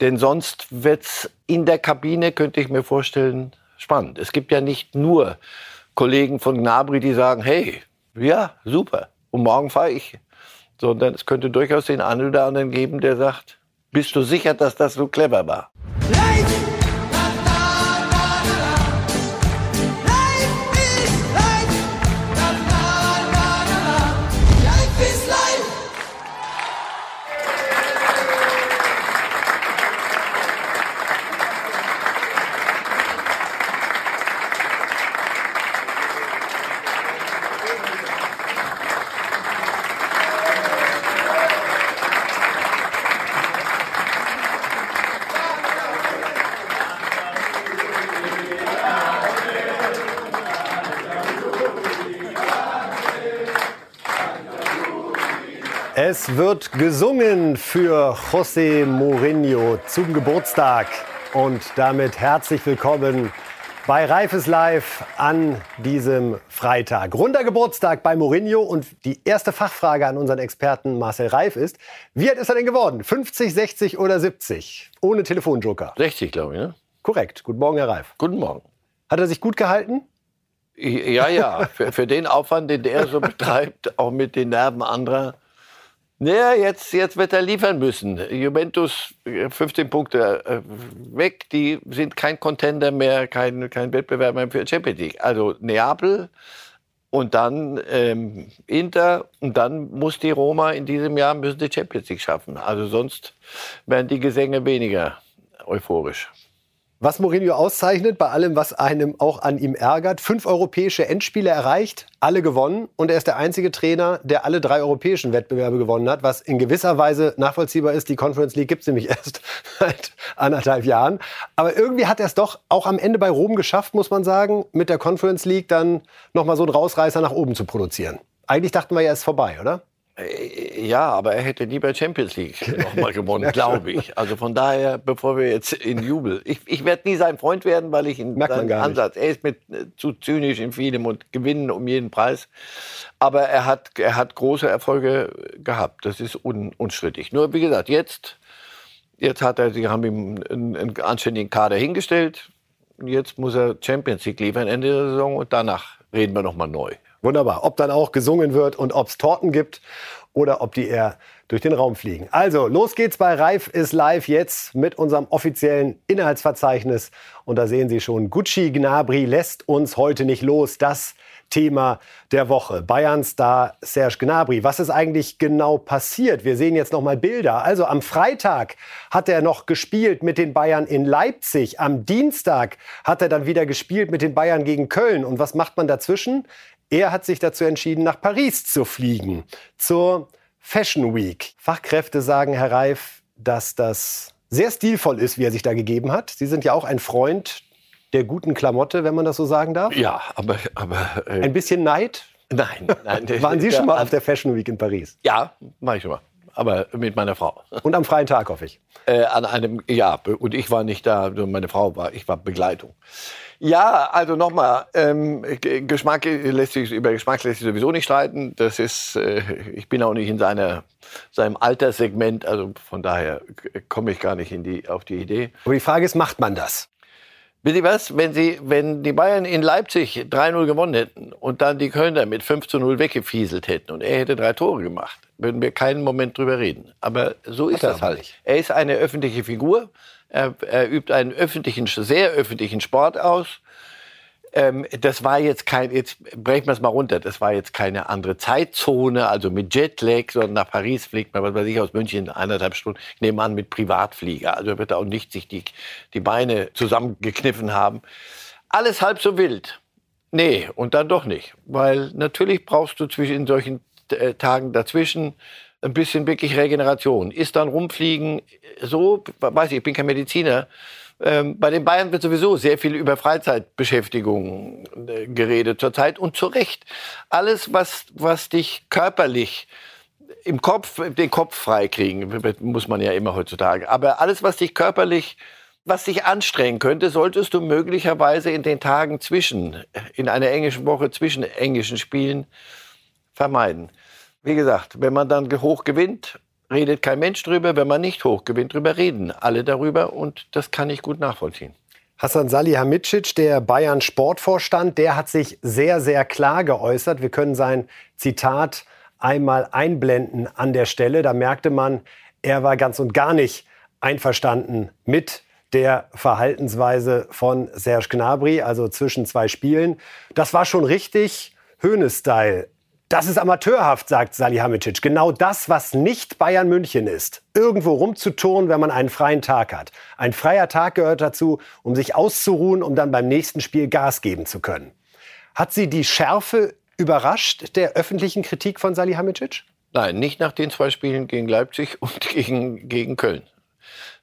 Denn sonst wird es in der Kabine, könnte ich mir vorstellen, spannend. Es gibt ja nicht nur Kollegen von Gnabry, die sagen, hey, ja, super, und morgen fahre ich. Sondern es könnte durchaus den einen oder anderen geben, der sagt, bist du sicher, dass das so clever war? Es wird gesungen für José Mourinho zum Geburtstag. Und damit herzlich willkommen bei Reifes Live an diesem Freitag. Runder Geburtstag bei Mourinho. Und die erste Fachfrage an unseren Experten Marcel Reif ist, wie alt ist er denn geworden? 50, 60 oder 70? Ohne Telefonjoker. 60, glaube ich, ne? Korrekt. Guten Morgen, Herr Reif. Guten Morgen. Hat er sich gut gehalten? Ja, ja. für, für den Aufwand, den er so betreibt, auch mit den Nerven anderer, naja, jetzt, jetzt wird er liefern müssen. Juventus 15 äh, Punkte äh, weg, die sind kein Contender mehr, kein, kein Wettbewerb mehr für Champions League. Also Neapel und dann ähm, Inter und dann muss die Roma in diesem Jahr müssen die Champions League schaffen. Also sonst werden die Gesänge weniger euphorisch. Was Mourinho auszeichnet, bei allem, was einem auch an ihm ärgert, fünf europäische Endspiele erreicht, alle gewonnen und er ist der einzige Trainer, der alle drei europäischen Wettbewerbe gewonnen hat, was in gewisser Weise nachvollziehbar ist. Die Conference League gibt es nämlich erst seit anderthalb Jahren. Aber irgendwie hat er es doch auch am Ende bei Rom geschafft, muss man sagen, mit der Conference League dann nochmal so einen Rausreißer nach oben zu produzieren. Eigentlich dachten wir ja, es ist vorbei, oder? Äh, ja, aber er hätte lieber Champions League nochmal gewonnen, glaube ich. Also von daher, bevor wir jetzt in Jubel. Ich, ich werde nie sein Freund werden, weil ich in seinem Ansatz, er ist mit äh, zu zynisch in vielem und gewinnen um jeden Preis. Aber er hat, er hat große Erfolge gehabt. Das ist un, unstrittig. Nur wie gesagt, jetzt, jetzt hat er, sie haben ihm einen, einen anständigen Kader hingestellt. Jetzt muss er Champions League liefern Ende der Saison und danach reden wir nochmal neu. Wunderbar. Ob dann auch gesungen wird und ob es Torten gibt oder ob die eher durch den Raum fliegen. Also, los geht's bei Reif ist live jetzt mit unserem offiziellen Inhaltsverzeichnis. Und da sehen Sie schon, Gucci Gnabry lässt uns heute nicht los. Das Thema der Woche. Bayern-Star Serge Gnabry. Was ist eigentlich genau passiert? Wir sehen jetzt noch mal Bilder. Also am Freitag hat er noch gespielt mit den Bayern in Leipzig. Am Dienstag hat er dann wieder gespielt mit den Bayern gegen Köln. Und was macht man dazwischen? Er hat sich dazu entschieden, nach Paris zu fliegen, zur Fashion Week. Fachkräfte sagen, Herr Reif, dass das sehr stilvoll ist, wie er sich da gegeben hat. Sie sind ja auch ein Freund der guten Klamotte, wenn man das so sagen darf. Ja, aber... aber äh ein bisschen Neid? Nein, nein. Waren Sie schon mal auf der Fashion Week in Paris? Ja, war ich schon mal. Aber mit meiner Frau. Und am freien Tag, hoffe ich. Äh, an einem, ja, und ich war nicht da, meine Frau war, ich war Begleitung. Ja, also nochmal, ähm, Geschmack lässt sich, über Geschmack lässt sich sowieso nicht streiten. Das ist, äh, ich bin auch nicht in seiner, seinem Alterssegment, also von daher komme ich gar nicht in die, auf die Idee. Aber die Frage ist, macht man das? Wisst ihr was? Wenn, sie, wenn die Bayern in Leipzig 3-0 gewonnen hätten und dann die Kölner mit 5 0 weggefieselt hätten und er hätte drei Tore gemacht, würden wir keinen Moment drüber reden. Aber so ist das halt. Nicht. Er ist eine öffentliche Figur. Er, er übt einen öffentlichen, sehr öffentlichen Sport aus. Ähm, das war jetzt kein, jetzt brechen wir es mal runter, das war jetzt keine andere Zeitzone, also mit Jetlag, sondern nach Paris fliegt man, was weiß ich, aus München eineinhalb Stunden, ich nehme an, mit Privatflieger. Also wird er auch nicht sich die, die Beine zusammengekniffen haben. Alles halb so wild. Nee, und dann doch nicht. Weil natürlich brauchst du zwischen solchen äh, Tagen dazwischen ein bisschen wirklich Regeneration. Ist dann rumfliegen so, weiß ich, ich bin kein Mediziner. Ähm, bei den Bayern wird sowieso sehr viel über Freizeitbeschäftigung äh, geredet zurzeit und zu Recht. Alles, was, was dich körperlich im Kopf, den Kopf freikriegen, muss man ja immer heutzutage. Aber alles, was dich körperlich, was dich anstrengen könnte, solltest du möglicherweise in den Tagen zwischen, in einer englischen Woche zwischen englischen Spielen vermeiden. Wie gesagt, wenn man dann hoch gewinnt, redet kein Mensch drüber. Wenn man nicht hoch gewinnt, drüber reden alle darüber. Und das kann ich gut nachvollziehen. Hassan Salihamidzic, der Bayern Sportvorstand, der hat sich sehr, sehr klar geäußert. Wir können sein Zitat einmal einblenden an der Stelle. Da merkte man, er war ganz und gar nicht einverstanden mit der Verhaltensweise von Serge Gnabry, also zwischen zwei Spielen. Das war schon richtig Höhne-Style. Das ist amateurhaft, sagt Salihamidzic. Genau das, was nicht Bayern München ist. Irgendwo rumzuturnen, wenn man einen freien Tag hat. Ein freier Tag gehört dazu, um sich auszuruhen, um dann beim nächsten Spiel Gas geben zu können. Hat Sie die Schärfe überrascht der öffentlichen Kritik von Salihamidzic? Nein, nicht nach den zwei Spielen gegen Leipzig und gegen, gegen Köln.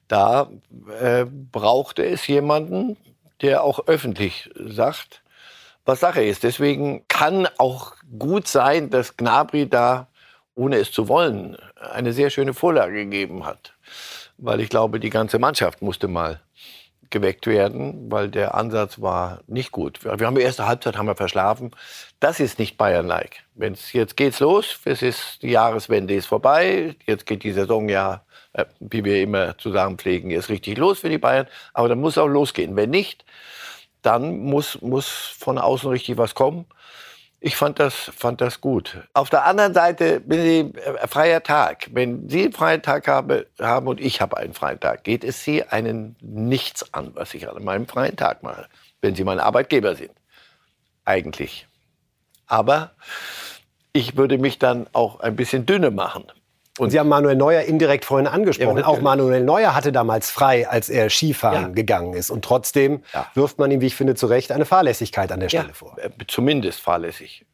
Da äh, brauchte es jemanden, der auch öffentlich sagt, was Sache ist. Deswegen kann auch gut sein, dass Gnabry da, ohne es zu wollen, eine sehr schöne Vorlage gegeben hat. Weil ich glaube, die ganze Mannschaft musste mal geweckt werden, weil der Ansatz war nicht gut. Wir haben die erste Halbzeit haben wir verschlafen. Das ist nicht Bayern-like. Jetzt geht's los, es ist die Jahreswende ist vorbei, jetzt geht die Saison ja, äh, wie wir immer zusammen pflegen, ist richtig los für die Bayern. Aber dann muss auch losgehen. Wenn nicht, dann muss, muss von außen richtig was kommen. Ich fand das, fand das gut. Auf der anderen Seite bin ich äh, freier Tag. Wenn Sie einen freien Tag habe, haben und ich habe einen freien Tag, geht es Sie einen nichts an, was ich an meinem freien Tag mache, wenn Sie mein Arbeitgeber sind. Eigentlich. Aber ich würde mich dann auch ein bisschen dünne machen. Und Sie haben Manuel Neuer indirekt vorhin angesprochen. Ja, auch Manuel Neuer hatte damals frei, als er Skifahren ja. gegangen ist. Und trotzdem ja. wirft man ihm, wie ich finde, zu Recht eine Fahrlässigkeit an der Stelle vor. Äh, zumindest fahrlässig.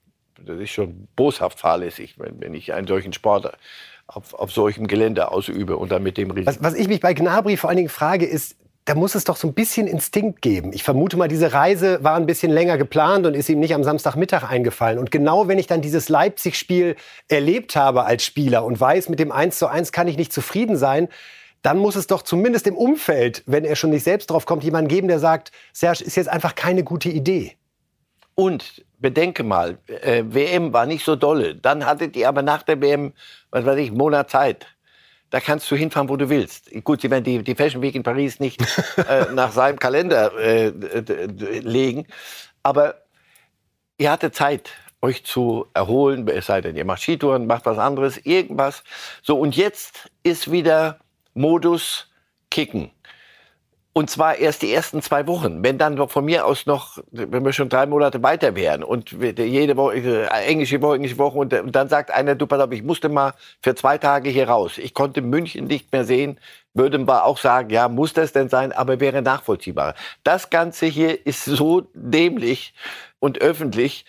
Das ist schon boshaft fahrlässig, wenn, wenn ich einen solchen Sport auf, auf solchem Gelände ausübe und dann mit dem Risiko. Was, was ich mich bei Gnabry vor allen Dingen frage, ist, da muss es doch so ein bisschen Instinkt geben. Ich vermute mal, diese Reise war ein bisschen länger geplant und ist ihm nicht am Samstagmittag eingefallen. Und genau wenn ich dann dieses Leipzig-Spiel erlebt habe als Spieler und weiß, mit dem 1 zu 1 kann ich nicht zufrieden sein, dann muss es doch zumindest im Umfeld, wenn er schon nicht selbst drauf kommt, jemanden geben, der sagt, Serge, ist jetzt einfach keine gute Idee. Und bedenke mal, äh, WM war nicht so dolle. Dann hattet ihr aber nach der WM, was weiß ich, einen Monat Zeit da kannst du hinfahren, wo du willst. Gut, sie werden die, die Fashion Week in Paris nicht äh, nach seinem Kalender äh, legen, aber ihr hattet Zeit, euch zu erholen, es sei denn, ihr macht Skitouren, macht was anderes, irgendwas. So, und jetzt ist wieder Modus Kicken. Und zwar erst die ersten zwei Wochen. Wenn dann von mir aus noch, wenn wir schon drei Monate weiter wären und jede Woche, äh, englische Woche, englische Woche und, dann sagt einer, du pass auf, ich musste mal für zwei Tage hier raus. Ich konnte München nicht mehr sehen. Würden wir auch sagen, ja, muss das denn sein, aber wäre nachvollziehbar. Das Ganze hier ist so dämlich und öffentlich,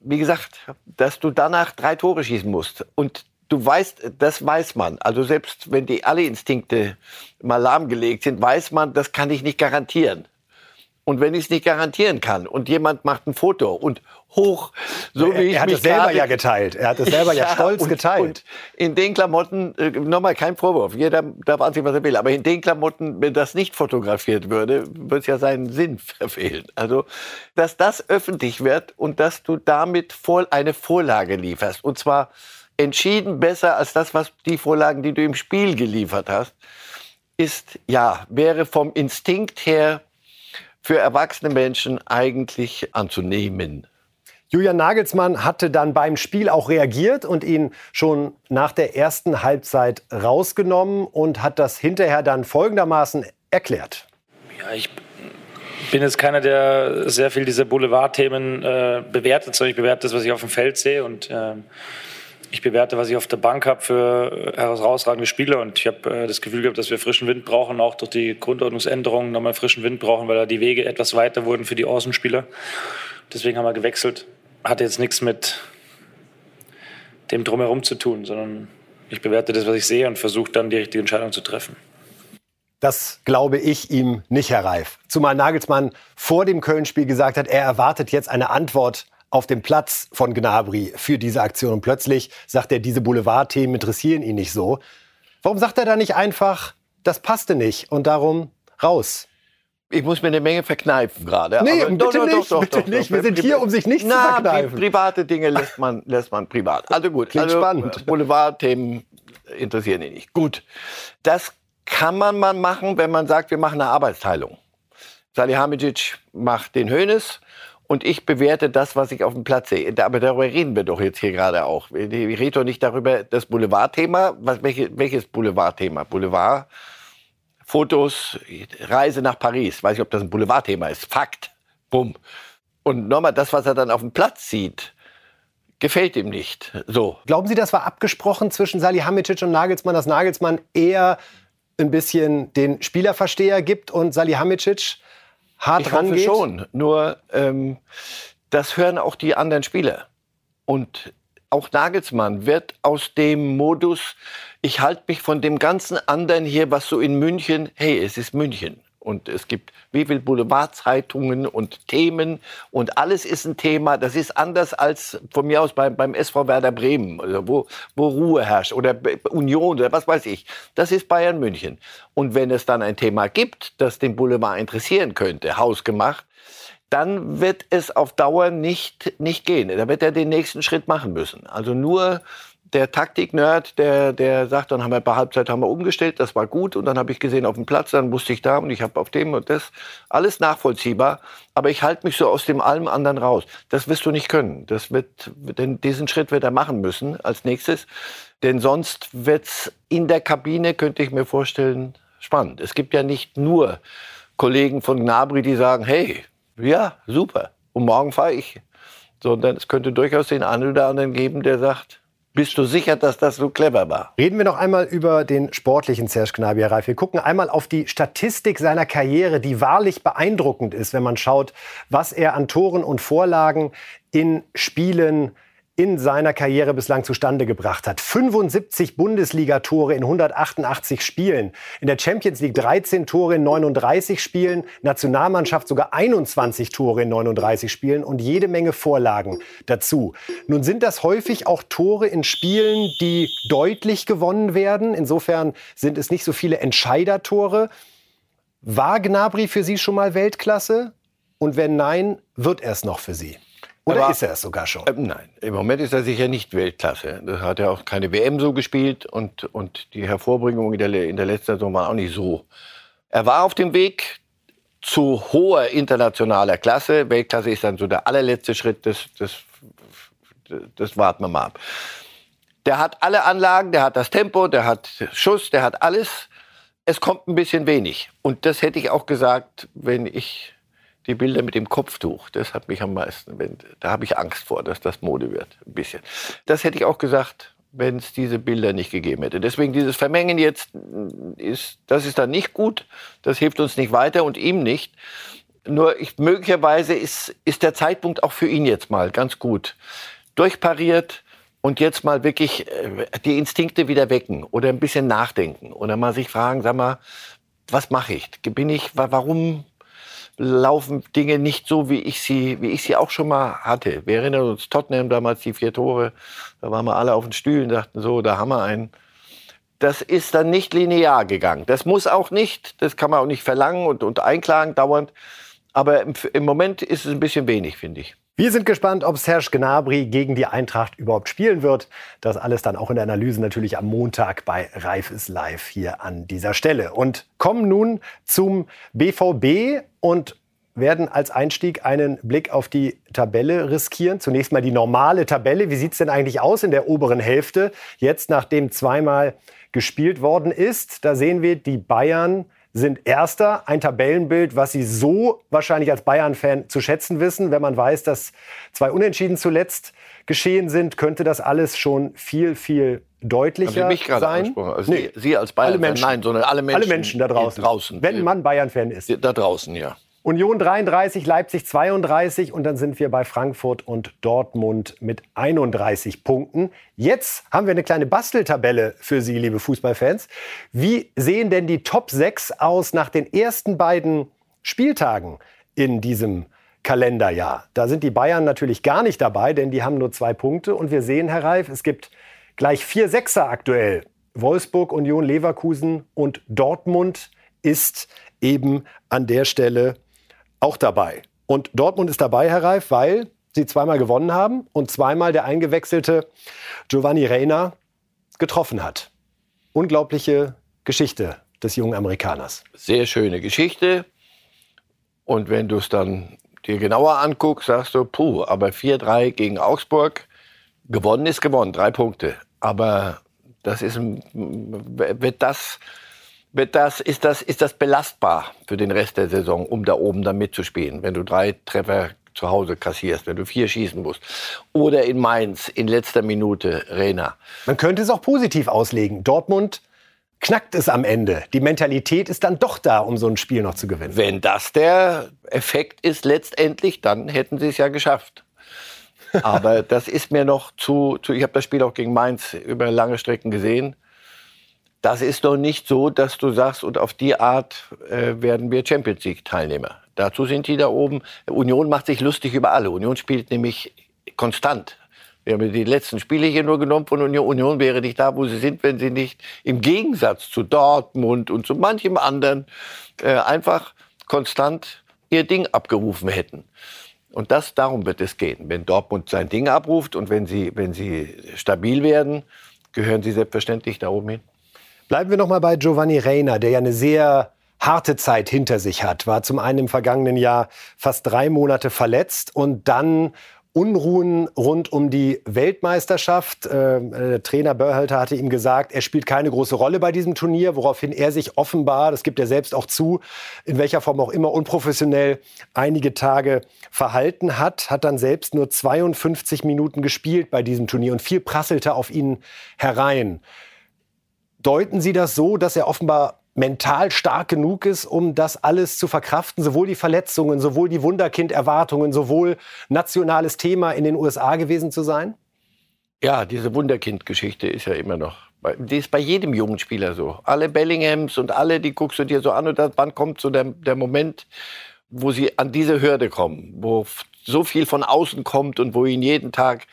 wie gesagt, dass du danach drei Tore schießen musst. Und du weißt, das weiß man. Also selbst wenn die alle Instinkte mal lahmgelegt sind, weiß man, das kann ich nicht garantieren. Und wenn ich es nicht garantieren kann und jemand macht ein Foto und hoch, so wie ich Er hat es selber ja geteilt. Er hat es selber ja, ja stolz und, geteilt. Und in den Klamotten, äh, nochmal kein Vorwurf, jeder darf anziehen, was er will, aber in den Klamotten, wenn das nicht fotografiert würde, würde es ja seinen Sinn verfehlen. Also, dass das öffentlich wird und dass du damit eine Vorlage lieferst. Und zwar entschieden besser als das, was die Vorlagen, die du im Spiel geliefert hast, ist, ja, wäre vom Instinkt her für erwachsene Menschen eigentlich anzunehmen. Julian Nagelsmann hatte dann beim Spiel auch reagiert und ihn schon nach der ersten Halbzeit rausgenommen und hat das hinterher dann folgendermaßen erklärt. Ja, ich bin jetzt keiner, der sehr viel diese Boulevardthemen äh, bewertet, sondern ich bewerte das, was ich auf dem Feld sehe und äh, ich bewerte, was ich auf der Bank habe für herausragende Spieler und ich habe äh, das Gefühl gehabt, dass wir frischen Wind brauchen, auch durch die Grundordnungsänderungen nochmal frischen Wind brauchen, weil da die Wege etwas weiter wurden für die Außenspieler. Deswegen haben wir gewechselt. Hatte jetzt nichts mit dem Drumherum zu tun, sondern ich bewerte das, was ich sehe und versuche dann die richtige Entscheidung zu treffen. Das glaube ich ihm nicht, Herr Reif. Zumal Nagelsmann vor dem Köln-Spiel gesagt hat, er erwartet jetzt eine Antwort auf dem Platz von Gnabry für diese Aktion. Und plötzlich sagt er, diese Boulevardthemen interessieren ihn nicht so. Warum sagt er da nicht einfach, das passte nicht und darum raus? Ich muss mir eine Menge verkneifen gerade. Nee, aber bitte doch, nicht, doch, bitte doch, nicht. Wir sind hier, um sich nicht Na, zu verkneifen. Private Dinge lässt man, lässt man privat. Also gut. Klingt also, spannend. Boulevardthemen interessieren ihn nicht. Gut. Das kann man mal machen, wenn man sagt, wir machen eine Arbeitsteilung. Salihamidzic macht den Hönes und ich bewerte das, was ich auf dem Platz sehe. Aber darüber reden wir doch jetzt hier gerade auch. Ich rede doch nicht darüber, das Boulevardthema. Welche, welches Boulevardthema? Boulevard, Fotos, Reise nach Paris. Weiß ich, ob das ein Boulevardthema ist. Fakt. Bumm. Und nochmal, das, was er dann auf dem Platz sieht, gefällt ihm nicht. So. Glauben Sie, das war abgesprochen zwischen Salihamidzic und Nagelsmann, dass Nagelsmann eher ein bisschen den Spielerversteher gibt und Salihamidzic hart ich rangeht? Schon. Nur ähm, das hören auch die anderen Spieler. Und auch Nagelsmann wird aus dem Modus, ich halte mich von dem ganzen anderen hier, was so in München, hey, es ist München. Und es gibt wie viel Boulevardzeitungen und Themen und alles ist ein Thema. Das ist anders als von mir aus beim, beim SV Werder Bremen, also wo, wo Ruhe herrscht oder Union oder was weiß ich. Das ist Bayern München. Und wenn es dann ein Thema gibt, das den Boulevard interessieren könnte, hausgemacht, dann wird es auf Dauer nicht, nicht gehen. Da wird er den nächsten Schritt machen müssen. Also nur der Taktik-Nerd, der, der sagt, dann haben wir bei Halbzeit haben wir umgestellt, das war gut. Und dann habe ich gesehen auf dem Platz, dann wusste ich da und ich habe auf dem und das. Alles nachvollziehbar. Aber ich halte mich so aus dem allem anderen raus. Das wirst du nicht können. Das wird, denn diesen Schritt wird er machen müssen als nächstes. Denn sonst wird's in der Kabine, könnte ich mir vorstellen, spannend. Es gibt ja nicht nur Kollegen von Gnabry, die sagen, hey, ja, super. Und morgen fahre ich. Sondern es könnte durchaus den einen oder anderen geben, der sagt, bist du sicher, dass das so clever war? Reden wir noch einmal über den sportlichen Serge Gnabry, Ralf. Wir gucken einmal auf die Statistik seiner Karriere, die wahrlich beeindruckend ist, wenn man schaut, was er an Toren und Vorlagen in Spielen in seiner Karriere bislang zustande gebracht hat. 75 Bundesligatore in 188 Spielen. In der Champions League 13 Tore in 39 Spielen. Nationalmannschaft sogar 21 Tore in 39 Spielen und jede Menge Vorlagen dazu. Nun sind das häufig auch Tore in Spielen, die deutlich gewonnen werden. Insofern sind es nicht so viele Entscheidertore. War Gnabry für Sie schon mal Weltklasse? Und wenn nein, wird er es noch für Sie? Oder Aber, ist er es sogar schon? Äh, nein, im Moment ist er sicher nicht Weltklasse. Das hat er auch keine WM so gespielt und, und die Hervorbringung in der, in der letzten Saison war auch nicht so. Er war auf dem Weg zu hoher internationaler Klasse. Weltklasse ist dann so der allerletzte Schritt, das, das, das warten wir mal ab. Der hat alle Anlagen, der hat das Tempo, der hat Schuss, der hat alles. Es kommt ein bisschen wenig. Und das hätte ich auch gesagt, wenn ich die Bilder mit dem Kopftuch, das hat mich am meisten, da habe ich Angst vor, dass das Mode wird, ein bisschen. Das hätte ich auch gesagt, wenn es diese Bilder nicht gegeben hätte. Deswegen dieses Vermengen jetzt, ist, das ist dann nicht gut, das hilft uns nicht weiter und ihm nicht. Nur ich, möglicherweise ist, ist der Zeitpunkt auch für ihn jetzt mal ganz gut. Durchpariert und jetzt mal wirklich äh, die Instinkte wieder wecken oder ein bisschen nachdenken oder mal sich fragen, sag mal, was mache ich? Bin ich, warum laufen Dinge nicht so, wie ich sie, wie ich sie auch schon mal hatte. Wir erinnern uns Tottenham damals die vier Tore. Da waren wir alle auf den Stühlen dachten so, da haben wir einen. Das ist dann nicht linear gegangen. Das muss auch nicht. Das kann man auch nicht verlangen und, und einklagen dauernd. Aber im, im Moment ist es ein bisschen wenig, finde ich. Wir sind gespannt, ob Serge Gnabry gegen die Eintracht überhaupt spielen wird. Das alles dann auch in der Analyse natürlich am Montag bei Reif ist live hier an dieser Stelle. Und kommen nun zum BVB und werden als Einstieg einen Blick auf die Tabelle riskieren. Zunächst mal die normale Tabelle. Wie sieht es denn eigentlich aus in der oberen Hälfte? Jetzt, nachdem zweimal gespielt worden ist, da sehen wir die Bayern sind Erster. Ein Tabellenbild, was Sie so wahrscheinlich als Bayern-Fan zu schätzen wissen. Wenn man weiß, dass zwei Unentschieden zuletzt geschehen sind, könnte das alles schon viel, viel deutlicher Haben Sie mich gerade sein. Also nee, Sie als Bayern-Fan, nein, sondern alle Menschen, alle Menschen da draußen. draußen. Wenn man Bayern-Fan ist. Da draußen, ja. Union 33, Leipzig 32 und dann sind wir bei Frankfurt und Dortmund mit 31 Punkten. Jetzt haben wir eine kleine Basteltabelle für Sie, liebe Fußballfans. Wie sehen denn die Top 6 aus nach den ersten beiden Spieltagen in diesem Kalenderjahr? Da sind die Bayern natürlich gar nicht dabei, denn die haben nur zwei Punkte. Und wir sehen, Herr Reif, es gibt gleich vier Sechser aktuell. Wolfsburg, Union, Leverkusen und Dortmund ist eben an der Stelle auch dabei. Und Dortmund ist dabei, Herr Reif, weil sie zweimal gewonnen haben und zweimal der eingewechselte Giovanni Reina getroffen hat. Unglaubliche Geschichte des jungen Amerikaners. Sehr schöne Geschichte. Und wenn du es dann dir genauer anguckst, sagst du, puh, aber 4-3 gegen Augsburg, gewonnen ist gewonnen, drei Punkte. Aber das ist, wird das, wird das, ist das, ist das belastbar für den Rest der Saison, um da oben dann mitzuspielen, wenn du drei Treffer zu Hause kassierst, wenn du vier schießen musst. Oder in Mainz in letzter Minute Rena. Man könnte es auch positiv auslegen. Dortmund knackt es am Ende. Die Mentalität ist dann doch da, um so ein Spiel noch zu gewinnen. Wenn das der Effekt ist letztendlich, dann hätten sie es ja geschafft. Aber das ist mir noch zu, zu ich habe das Spiel auch gegen Mainz über lange Strecken gesehen. Das ist noch nicht so, dass du sagst, und auf die Art äh, werden wir Champions League Teilnehmer. Dazu sind die da oben. Union macht sich lustig über alle. Union spielt nämlich konstant. Wir haben die letzten Spiele hier nur genommen von Union. Union wäre nicht da, wo sie sind, wenn sie nicht im Gegensatz zu Dortmund und zu manchem anderen äh, einfach konstant ihr Ding abgerufen hätten. Und das, darum wird es gehen. Wenn Dortmund sein Ding abruft und wenn sie, wenn sie stabil werden, gehören sie selbstverständlich da oben hin. Bleiben wir noch mal bei Giovanni Reina, der ja eine sehr harte Zeit hinter sich hat. War zum einen im vergangenen Jahr fast drei Monate verletzt und dann Unruhen rund um die Weltmeisterschaft. Äh, der Trainer Börhalter hatte ihm gesagt, er spielt keine große Rolle bei diesem Turnier, woraufhin er sich offenbar, das gibt er selbst auch zu, in welcher Form auch immer unprofessionell einige Tage verhalten hat, hat dann selbst nur 52 Minuten gespielt bei diesem Turnier und viel prasselte auf ihn herein. Deuten Sie das so, dass er offenbar mental stark genug ist, um das alles zu verkraften, sowohl die Verletzungen, sowohl die Wunderkind-Erwartungen, sowohl nationales Thema in den USA gewesen zu sein? Ja, diese Wunderkind-Geschichte ist ja immer noch. Die ist bei jedem jungen Spieler so. Alle Bellinghams und alle, die guckst du dir so an und dann, wann kommt so der, der Moment, wo sie an diese Hürde kommen, wo so viel von außen kommt und wo ihnen jeden Tag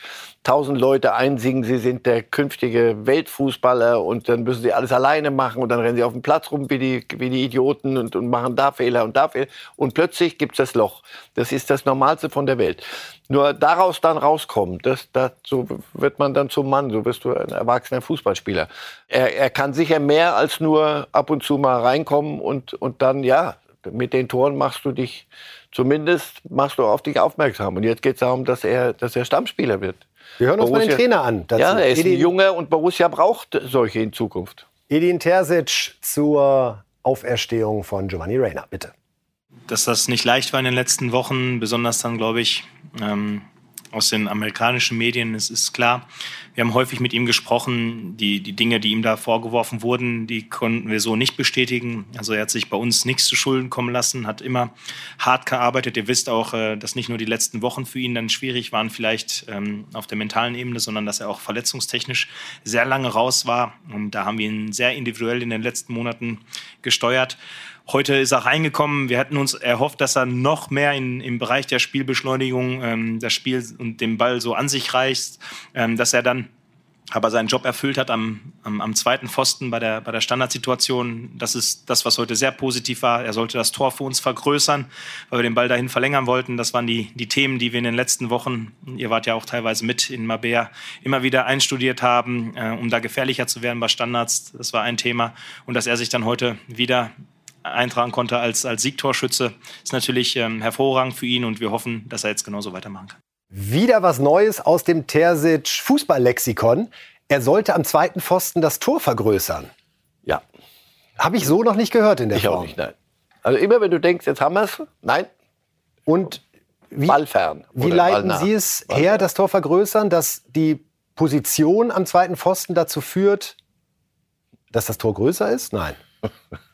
tausend Leute einsingen, sie sind der künftige Weltfußballer und dann müssen sie alles alleine machen und dann rennen sie auf dem Platz rum wie die, wie die Idioten und, und machen da Fehler und da Fehler. Und plötzlich gibt es das Loch. Das ist das Normalste von der Welt. Nur daraus dann rauskommen, das, das, so wird man dann zum Mann, so wirst du ein erwachsener Fußballspieler. Er, er kann sicher mehr als nur ab und zu mal reinkommen und, und dann, ja, mit den Toren machst du dich, zumindest machst du auf dich aufmerksam. Und jetzt geht es darum, dass er, dass er Stammspieler wird. Wir hören uns Borussia, mal den Trainer an. Dazu. Ja, er ist Edin, ein Junge und Borussia braucht solche in Zukunft. Edin Terzic zur Auferstehung von Giovanni Reina, bitte. Dass das nicht leicht war in den letzten Wochen, besonders dann, glaube ich, ähm, aus den amerikanischen Medien, es ist klar. Wir haben häufig mit ihm gesprochen. Die, die Dinge, die ihm da vorgeworfen wurden, die konnten wir so nicht bestätigen. Also er hat sich bei uns nichts zu Schulden kommen lassen, hat immer hart gearbeitet. Ihr wisst auch, äh, dass nicht nur die letzten Wochen für ihn dann schwierig waren, vielleicht ähm, auf der mentalen Ebene, sondern dass er auch verletzungstechnisch sehr lange raus war. Und da haben wir ihn sehr individuell in den letzten Monaten gesteuert. Heute ist er reingekommen. Wir hätten uns erhofft, dass er noch mehr in, im Bereich der Spielbeschleunigung ähm, das Spiel und den Ball so an sich reißt, ähm, dass er dann aber seinen Job erfüllt hat am, am, am, zweiten Pfosten bei der, bei der Standardsituation. Das ist das, was heute sehr positiv war. Er sollte das Tor für uns vergrößern, weil wir den Ball dahin verlängern wollten. Das waren die, die Themen, die wir in den letzten Wochen, ihr wart ja auch teilweise mit in Mabea, immer wieder einstudiert haben, äh, um da gefährlicher zu werden bei Standards. Das war ein Thema. Und dass er sich dann heute wieder eintragen konnte als, als Siegtorschütze, ist natürlich ähm, hervorragend für ihn und wir hoffen, dass er jetzt genauso weitermachen kann. Wieder was Neues aus dem Terzic Fußballlexikon. Er sollte am zweiten Pfosten das Tor vergrößern. Ja. Habe ich so noch nicht gehört in der ich Form. Ich auch nicht, nein. Also immer wenn du denkst, jetzt haben wir es, nein. Und wie, Ballfern. Wie leiten Sie es her, das Tor vergrößern, dass die Position am zweiten Pfosten dazu führt, dass das Tor größer ist? Nein.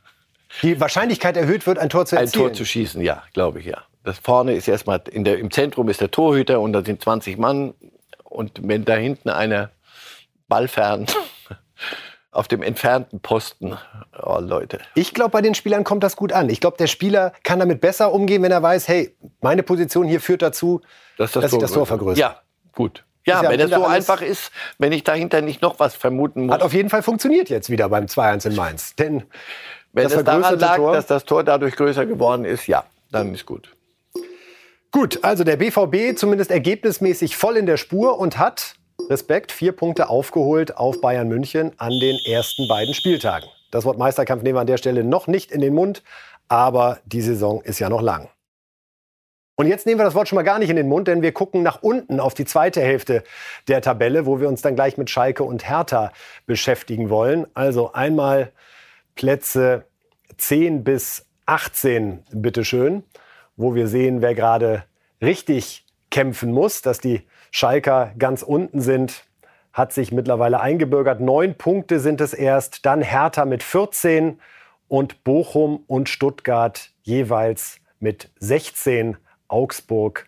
die Wahrscheinlichkeit erhöht wird, ein Tor zu erzielen. Ein Tor zu schießen, ja, glaube ich, ja. Das vorne ist erstmal, in der, im Zentrum ist der Torhüter und da sind 20 Mann. Und wenn da hinten einer ballfern auf dem entfernten Posten, oh Leute. Ich glaube, bei den Spielern kommt das gut an. Ich glaube, der Spieler kann damit besser umgehen, wenn er weiß, hey, meine Position hier führt dazu, das das dass ich das Tor vergrößere. Ja, gut. Ja, ja wenn es so einfach ist, wenn ich dahinter nicht noch was vermuten muss. Hat auf jeden Fall funktioniert jetzt wieder beim 2-1 in Mainz. Denn Wenn das es daran lag, Tor? dass das Tor dadurch größer geworden ist, ja, dann ist gut. Gut, also der BVB zumindest ergebnismäßig voll in der Spur und hat, Respekt, vier Punkte aufgeholt auf Bayern München an den ersten beiden Spieltagen. Das Wort Meisterkampf nehmen wir an der Stelle noch nicht in den Mund, aber die Saison ist ja noch lang. Und jetzt nehmen wir das Wort schon mal gar nicht in den Mund, denn wir gucken nach unten auf die zweite Hälfte der Tabelle, wo wir uns dann gleich mit Schalke und Hertha beschäftigen wollen. Also einmal Plätze 10 bis 18, bitteschön wo wir sehen, wer gerade richtig kämpfen muss. Dass die Schalker ganz unten sind, hat sich mittlerweile eingebürgert. Neun Punkte sind es erst, dann Hertha mit 14 und Bochum und Stuttgart jeweils mit 16. Augsburg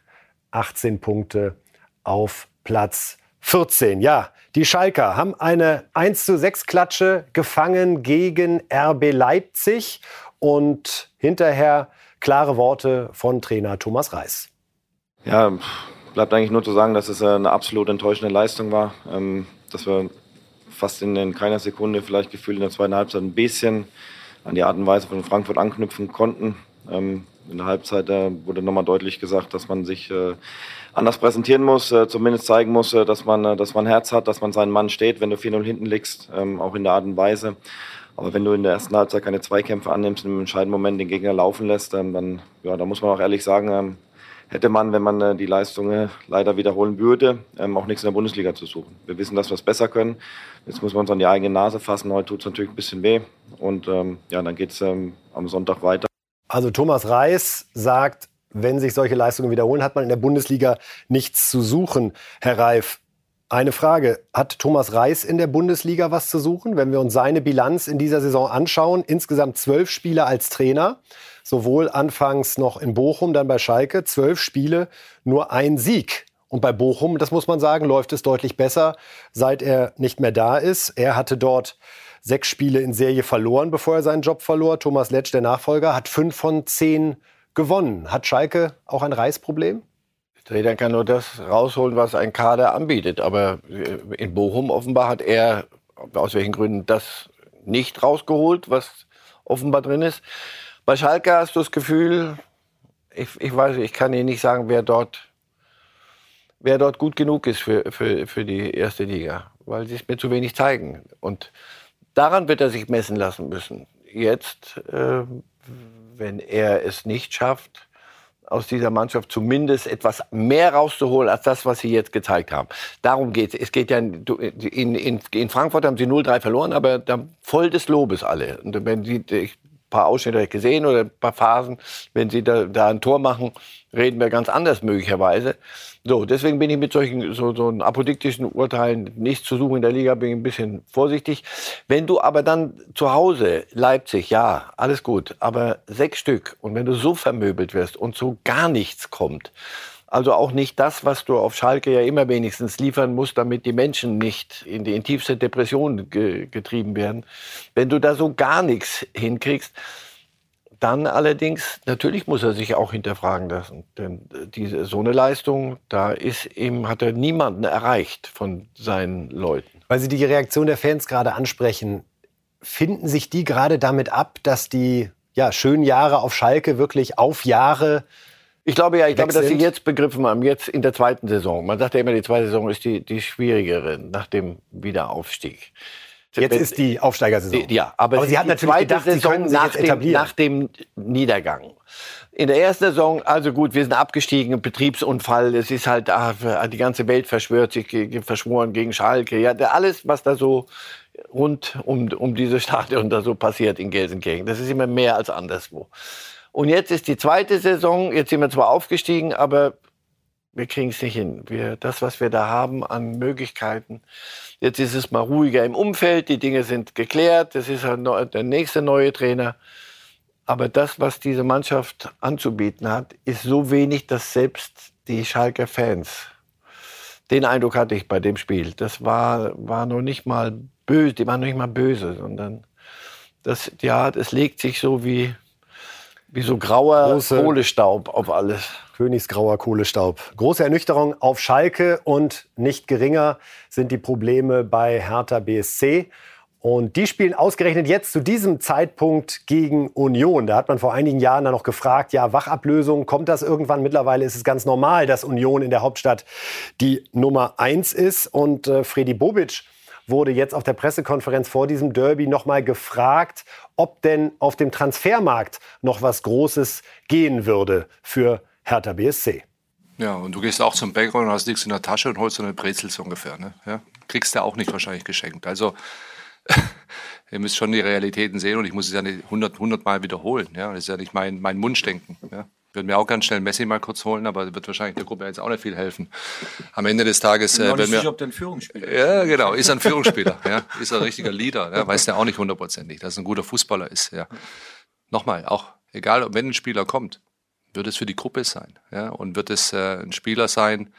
18 Punkte auf Platz 14. Ja, die Schalker haben eine 1 zu 6 Klatsche gefangen gegen RB Leipzig und hinterher Klare Worte von Trainer Thomas Reis. Ja, bleibt eigentlich nur zu sagen, dass es eine absolut enttäuschende Leistung war. Ähm, dass wir fast in, keiner Sekunde, vielleicht gefühlt in der zweiten Halbzeit ein bisschen an die Art und Weise von Frankfurt anknüpfen konnten. Ähm, in der Halbzeit wurde nochmal deutlich gesagt, dass man sich äh, anders präsentieren muss, äh, zumindest zeigen muss, dass man, dass man Herz hat, dass man seinen Mann steht, wenn du 4-0 hinten liegst, ähm, auch in der Art und Weise. Aber wenn du in der ersten Halbzeit keine Zweikämpfe annimmst und im entscheidenden Moment den Gegner laufen lässt, ähm, dann, ja, da muss man auch ehrlich sagen, ähm, hätte man, wenn man äh, die Leistungen äh, leider wiederholen würde, ähm, auch nichts in der Bundesliga zu suchen. Wir wissen, dass wir es besser können. Jetzt muss man uns an die eigene Nase fassen. Heute tut es natürlich ein bisschen weh. Und ja, dann geht es am Sonntag weiter. Also Thomas Reis sagt, wenn sich solche Leistungen wiederholen, hat man in der Bundesliga nichts zu suchen. Herr Reif, eine Frage. Hat Thomas Reis in der Bundesliga was zu suchen? Wenn wir uns seine Bilanz in dieser Saison anschauen, insgesamt zwölf Spiele als Trainer, sowohl anfangs noch in Bochum, dann bei Schalke, zwölf Spiele, nur ein Sieg. Und bei Bochum, das muss man sagen, läuft es deutlich besser, seit er nicht mehr da ist. Er hatte dort sechs Spiele in Serie verloren, bevor er seinen Job verlor. Thomas Letsch, der Nachfolger, hat fünf von zehn gewonnen. Hat Schalke auch ein Reisproblem? Trainer kann nur das rausholen, was ein Kader anbietet. Aber in Bochum offenbar hat er, aus welchen Gründen, das nicht rausgeholt, was offenbar drin ist. Bei Schalke hast du das Gefühl, ich, ich weiß, ich kann Ihnen nicht sagen, wer dort, wer dort gut genug ist für, für, für die erste Liga, weil sie es mir zu wenig zeigen. Und daran wird er sich messen lassen müssen. Jetzt, äh, wenn er es nicht schafft, aus dieser Mannschaft zumindest etwas mehr rauszuholen als das, was sie jetzt gezeigt haben. Darum geht es. Es geht ja in, in, in Frankfurt haben sie 0-3 verloren, aber voll des Lobes alle. Und wenn sie, ich paar Ausschnitte gesehen oder ein paar Phasen, wenn sie da, da ein Tor machen, reden wir ganz anders möglicherweise. So, deswegen bin ich mit solchen so, so apodiktischen Urteilen nicht zu suchen in der Liga, bin ich ein bisschen vorsichtig. Wenn du aber dann zu Hause, Leipzig, ja, alles gut, aber sechs Stück und wenn du so vermöbelt wirst und so gar nichts kommt, also auch nicht das, was du auf Schalke ja immer wenigstens liefern musst, damit die Menschen nicht in die in tiefste Depression ge getrieben werden. Wenn du da so gar nichts hinkriegst, dann allerdings, natürlich muss er sich auch hinterfragen lassen. Denn diese, so eine Leistung, da ist ihm, hat er niemanden erreicht von seinen Leuten. Weil Sie die Reaktion der Fans gerade ansprechen, finden sich die gerade damit ab, dass die ja, schönen Jahre auf Schalke wirklich auf Jahre ich glaube ja, ich glaube, dass sie jetzt begriffen haben, jetzt in der zweiten Saison. Man sagt ja immer, die zweite Saison ist die, die schwierigere nach dem Wiederaufstieg. Jetzt ist die Aufsteigersaison. Ja, aber, aber sie hat natürlich gedacht, Saison sie nach, dem, nach dem Niedergang. In der ersten Saison, also gut, wir sind abgestiegen, Betriebsunfall, es ist halt, ach, die ganze Welt verschwört sich, verschworen gegen Schalke. Ja, alles, was da so rund um, um diese Stadion da so passiert in Gelsenkirchen, das ist immer mehr als anderswo. Und jetzt ist die zweite Saison, jetzt sind wir zwar aufgestiegen, aber wir kriegen es nicht hin. Wir, das, was wir da haben an Möglichkeiten, jetzt ist es mal ruhiger im Umfeld, die Dinge sind geklärt, das ist der nächste neue Trainer. Aber das, was diese Mannschaft anzubieten hat, ist so wenig, dass selbst die Schalker Fans, den Eindruck hatte ich bei dem Spiel, das war, war noch nicht mal böse, die waren noch nicht mal böse, sondern das, ja, das legt sich so wie, wie so grauer Große, Kohlestaub auf alles. Königsgrauer Kohlestaub. Große Ernüchterung auf Schalke und nicht geringer sind die Probleme bei Hertha BSC. Und die spielen ausgerechnet jetzt zu diesem Zeitpunkt gegen Union. Da hat man vor einigen Jahren dann noch gefragt, ja, Wachablösung, kommt das irgendwann? Mittlerweile ist es ganz normal, dass Union in der Hauptstadt die Nummer eins ist. Und äh, Freddy Bobic wurde jetzt auf der Pressekonferenz vor diesem Derby noch mal gefragt, ob denn auf dem Transfermarkt noch was Großes gehen würde für Hertha BSC. Ja, und du gehst auch zum Bäcker und hast nichts in der Tasche und holst so eine Brezel so ungefähr. Ne? Ja? Kriegst du auch nicht wahrscheinlich geschenkt. Also ihr müsst schon die Realitäten sehen und ich muss es ja nicht 100, 100 Mal wiederholen. Ja? Das ist ja nicht mein, mein Wunschdenken. Ja? Ich würde mir auch ganz schnell Messi mal kurz holen, aber wird wahrscheinlich der Gruppe jetzt auch nicht viel helfen. Am Ende des Tages. Äh, wenn wir, sicher, ob der ein Führungsspieler ist. Ja, genau. Ist ein Führungsspieler. ja. Ist ein richtiger Leader. Ja. Weiß der auch nicht hundertprozentig, dass er ein guter Fußballer ist. Ja. Nochmal, auch egal, wenn ein Spieler kommt, wird es für die Gruppe sein. Ja. Und wird es äh, ein Spieler sein,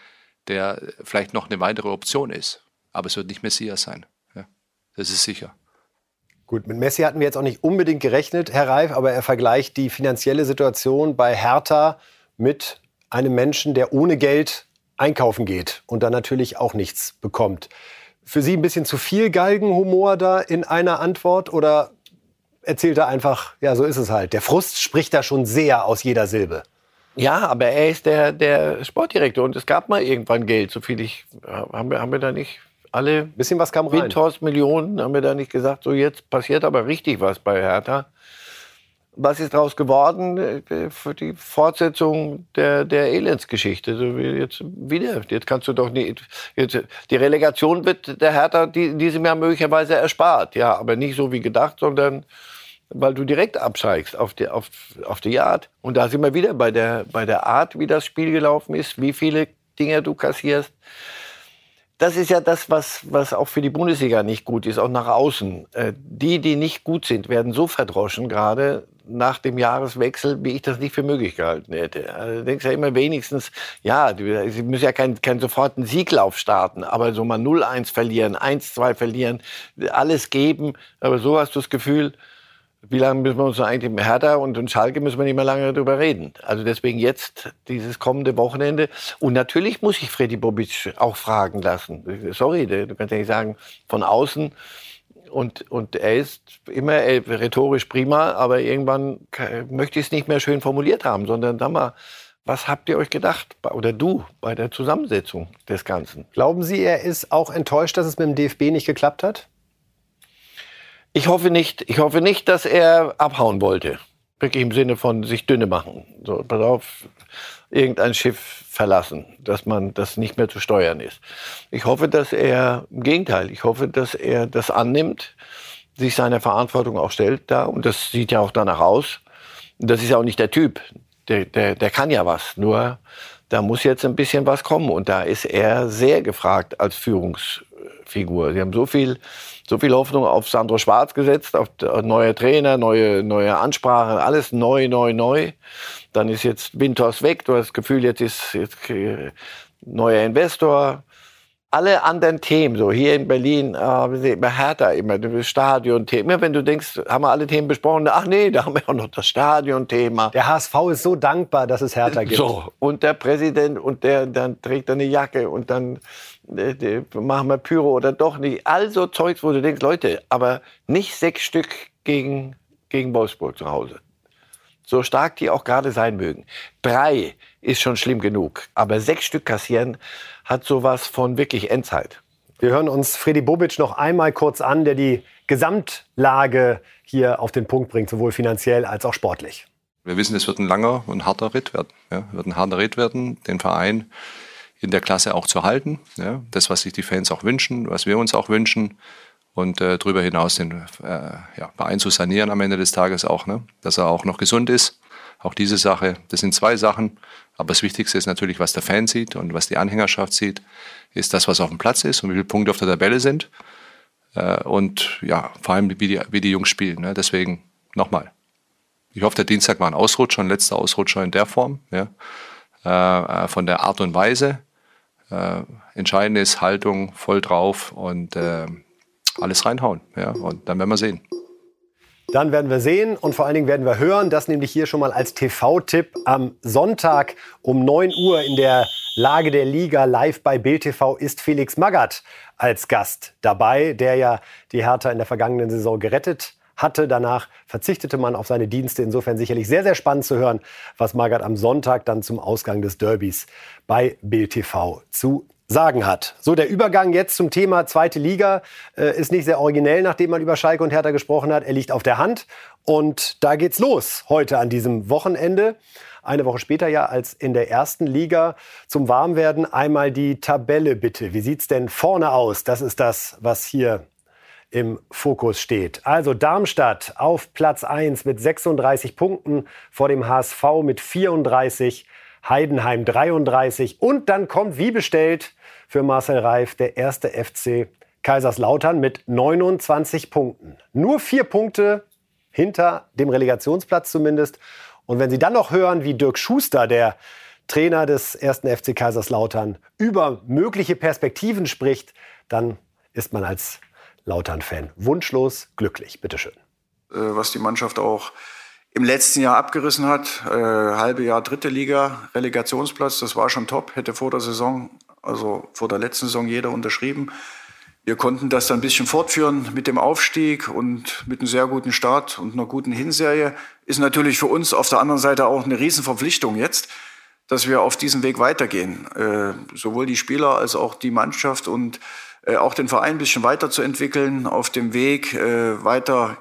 der vielleicht noch eine weitere Option ist. Aber es wird nicht Messias sein. Ja. Das ist sicher. Gut, mit Messi hatten wir jetzt auch nicht unbedingt gerechnet, Herr Reif, aber er vergleicht die finanzielle Situation bei Hertha mit einem Menschen, der ohne Geld einkaufen geht und dann natürlich auch nichts bekommt. Für Sie ein bisschen zu viel Galgenhumor da in einer Antwort oder erzählt er einfach, ja, so ist es halt. Der Frust spricht da schon sehr aus jeder Silbe. Ja, aber er ist der, der Sportdirektor und es gab mal irgendwann Geld, so viel ich, haben wir, haben wir da nicht alle bisschen was kam rein. Windhorst Millionen, haben wir da nicht gesagt, so jetzt passiert aber richtig was bei Hertha. Was ist daraus geworden äh, für die Fortsetzung der, der Elendsgeschichte? Jetzt wieder. Jetzt kannst du doch nicht. Jetzt, die Relegation wird der Hertha die, diesem Jahr möglicherweise erspart. Ja, aber nicht so wie gedacht, sondern weil du direkt absteigst auf die, auf, auf die Art. Und da sind wir wieder bei der, bei der Art, wie das Spiel gelaufen ist, wie viele Dinge du kassierst das ist ja das, was, was auch für die Bundesliga nicht gut ist, auch nach außen. Äh, die, die nicht gut sind, werden so verdroschen, gerade nach dem Jahreswechsel, wie ich das nicht für möglich gehalten hätte. Also, du denkst ja immer wenigstens, ja, sie müssen ja keinen kein soforten Sieglauf starten, aber so mal 0-1 verlieren, 1-2 verlieren, alles geben. Aber so hast du das Gefühl, wie lange müssen wir uns eigentlich mit Hertha und, und Schalke müssen wir nicht mehr lange darüber reden. Also deswegen jetzt dieses kommende Wochenende. Und natürlich muss ich Freddy Bobic auch fragen lassen. Sorry, du kannst ja nicht sagen, von außen. Und, und er ist immer äh, rhetorisch prima, aber irgendwann möchte ich es nicht mehr schön formuliert haben, sondern sag mal, was habt ihr euch gedacht, oder du, bei der Zusammensetzung des Ganzen? Glauben Sie, er ist auch enttäuscht, dass es mit dem DFB nicht geklappt hat? Ich hoffe nicht, ich hoffe nicht, dass er abhauen wollte. Wirklich im Sinne von sich dünne machen. So, pass auf, irgendein Schiff verlassen, dass man das nicht mehr zu steuern ist. Ich hoffe, dass er, im Gegenteil, ich hoffe, dass er das annimmt, sich seiner Verantwortung auch stellt da. Und das sieht ja auch danach aus. Das ist ja auch nicht der Typ. Der, der, der kann ja was. Nur da muss jetzt ein bisschen was kommen. Und da ist er sehr gefragt als Führungsfigur. Sie haben so viel so viel Hoffnung auf Sandro Schwarz gesetzt, auf neue Trainer, neue, neue Ansprache, alles neu, neu, neu. Dann ist jetzt Winters weg. Du hast das Gefühl, jetzt ist jetzt äh, neuer Investor. Alle anderen Themen, so hier in Berlin, äh, bei Hertha immer, das Stadion-Thema. Immer wenn du denkst, haben wir alle Themen besprochen, ach nee, da haben wir auch noch das Stadion-Thema. Der HSV ist so dankbar, dass es Hertha gibt. So, und der Präsident, und der dann trägt er eine Jacke und dann äh, machen wir Pyro oder doch nicht. Also Zeugs, wo du denkst, Leute, aber nicht sechs Stück gegen, gegen Wolfsburg zu Hause. So stark die auch gerade sein mögen. Drei ist schon schlimm genug. Aber sechs Stück kassieren hat sowas von wirklich Endzeit. Wir hören uns Freddy Bobic noch einmal kurz an, der die Gesamtlage hier auf den Punkt bringt, sowohl finanziell als auch sportlich. Wir wissen, es wird ein langer und harter Ritt werden. Ja, wird ein harter Ritt werden, den Verein in der Klasse auch zu halten. Ja, das, was sich die Fans auch wünschen, was wir uns auch wünschen. Und äh, darüber hinaus den äh, ja, Verein zu sanieren am Ende des Tages auch, ne? dass er auch noch gesund ist. Auch diese Sache, das sind zwei Sachen. Aber das Wichtigste ist natürlich, was der Fan sieht und was die Anhängerschaft sieht, ist das, was auf dem Platz ist und wie viele Punkte auf der Tabelle sind. Äh, und ja, vor allem, wie die, wie die Jungs spielen. Ne? Deswegen nochmal. Ich hoffe, der Dienstag war ein Ausrutscher, ein letzter Ausrutscher in der Form. Ja? Äh, äh von der Art und Weise. Äh, entscheidend ist Haltung voll drauf und äh, alles reinhauen. Ja? Und dann werden wir sehen. Dann werden wir sehen und vor allen Dingen werden wir hören, das nämlich hier schon mal als TV-Tipp am Sonntag um 9 Uhr in der Lage der Liga live bei Bild TV ist Felix Magath als Gast dabei, der ja die Hertha in der vergangenen Saison gerettet hatte. Danach verzichtete man auf seine Dienste. Insofern sicherlich sehr, sehr spannend zu hören, was Magath am Sonntag dann zum Ausgang des Derbys bei Bild TV zu sagen hat. So, der Übergang jetzt zum Thema zweite Liga äh, ist nicht sehr originell, nachdem man über Schalke und Hertha gesprochen hat. Er liegt auf der Hand und da geht's los heute an diesem Wochenende. Eine Woche später ja als in der ersten Liga zum Warmwerden einmal die Tabelle bitte. Wie sieht's denn vorne aus? Das ist das, was hier im Fokus steht. Also Darmstadt auf Platz 1 mit 36 Punkten vor dem HSV mit 34 Heidenheim 33. Und dann kommt wie bestellt für Marcel Reif der erste FC Kaiserslautern mit 29 Punkten. Nur vier Punkte hinter dem Relegationsplatz zumindest. Und wenn Sie dann noch hören, wie Dirk Schuster, der Trainer des ersten FC Kaiserslautern, über mögliche Perspektiven spricht, dann ist man als Lautern-Fan wunschlos glücklich. Bitteschön. Äh, was die Mannschaft auch im letzten Jahr abgerissen hat. Äh, halbe Jahr dritte Liga, Relegationsplatz, das war schon top, hätte vor der Saison, also vor der letzten Saison jeder unterschrieben. Wir konnten das dann ein bisschen fortführen mit dem Aufstieg und mit einem sehr guten Start und einer guten Hinserie. Ist natürlich für uns auf der anderen Seite auch eine Riesenverpflichtung jetzt, dass wir auf diesem Weg weitergehen. Äh, sowohl die Spieler als auch die Mannschaft und auch den Verein ein bisschen weiterzuentwickeln, auf dem Weg äh, weiter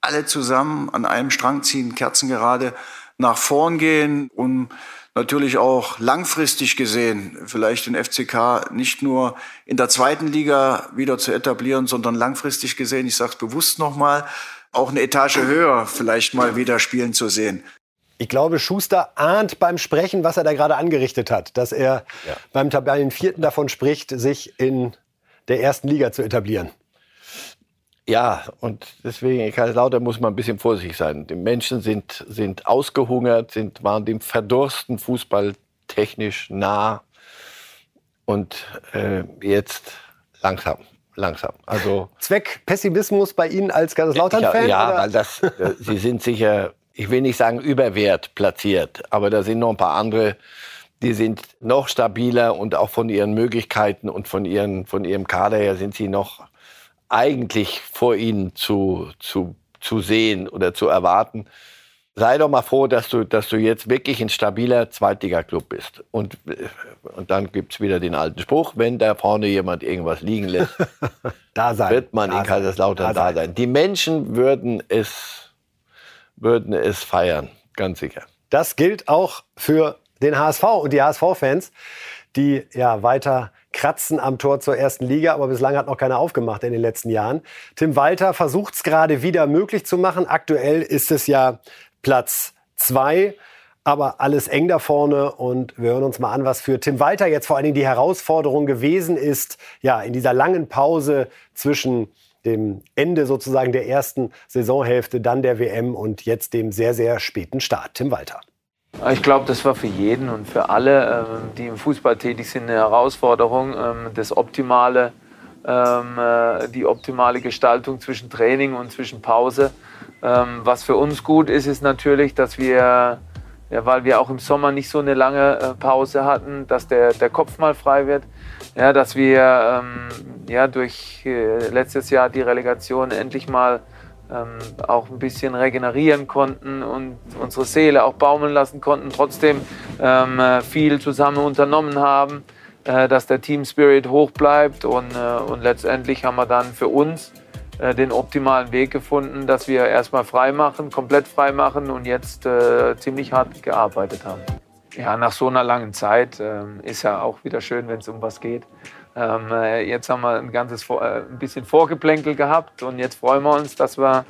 alle zusammen an einem Strang ziehen, Kerzen gerade nach vorn gehen, um natürlich auch langfristig gesehen vielleicht den FCK nicht nur in der zweiten Liga wieder zu etablieren, sondern langfristig gesehen, ich sage es bewusst nochmal, auch eine Etage höher vielleicht mal wieder spielen zu sehen. Ich glaube, Schuster ahnt beim Sprechen, was er da gerade angerichtet hat, dass er ja. beim Tabellenvierten davon spricht, sich in der ersten Liga zu etablieren. Ja, und deswegen in Kaiserslautern muss man ein bisschen vorsichtig sein. Die Menschen sind, sind ausgehungert, sind, waren dem Verdursten Fußball technisch nah. Und äh, jetzt langsam, langsam. Also Zweck Pessimismus bei Ihnen als Kaiserslautern-Fan? Ja, ja weil das, äh, Sie sind sicher, ich will nicht sagen überwert platziert, aber da sind noch ein paar andere, die sind noch stabiler und auch von ihren Möglichkeiten und von, ihren, von ihrem Kader her sind sie noch eigentlich vor ihnen zu, zu, zu sehen oder zu erwarten. Sei doch mal froh, dass du, dass du jetzt wirklich ein stabiler Zweitliga-Club bist. Und, und dann gibt es wieder den alten Spruch, wenn da vorne jemand irgendwas liegen lässt, da sein, wird man da in Kaiserslautern da sein. da sein. Die Menschen würden es, würden es feiern, ganz sicher. Das gilt auch für den HSV und die HSV-Fans, die ja weiter kratzen am Tor zur ersten Liga, aber bislang hat noch keiner aufgemacht in den letzten Jahren. Tim Walter versucht es gerade wieder möglich zu machen. Aktuell ist es ja Platz zwei, aber alles eng da vorne. Und wir hören uns mal an, was für Tim Walter jetzt vor allen Dingen die Herausforderung gewesen ist, ja, in dieser langen Pause zwischen dem Ende sozusagen der ersten Saisonhälfte, dann der WM und jetzt dem sehr, sehr späten Start. Tim Walter. Ich glaube, das war für jeden und für alle, ähm, die im Fußball tätig sind, eine Herausforderung, ähm, das optimale, ähm, äh, die optimale Gestaltung zwischen Training und zwischen Pause. Was für uns gut ist, ist natürlich, dass wir, ja, weil wir auch im Sommer nicht so eine lange äh, Pause hatten, dass der, der Kopf mal frei wird. Ja, dass wir ja, durch äh, letztes Jahr die Relegation endlich mal auch ein bisschen regenerieren konnten und unsere Seele auch baumeln lassen konnten, trotzdem ähm, äh, viel zusammen unternommen haben, äh, dass der Team Spirit hoch bleibt und, äh, und letztendlich haben wir dann für uns äh, den optimalen Weg gefunden, dass wir erstmal frei machen, komplett frei machen und jetzt äh, ziemlich hart gearbeitet haben. Ja, nach so einer langen Zeit ähm, ist ja auch wieder schön, wenn es um was geht. Ähm, äh, jetzt haben wir ein ganzes äh, ein bisschen Vorgeplänkel gehabt und jetzt freuen wir uns, dass wir,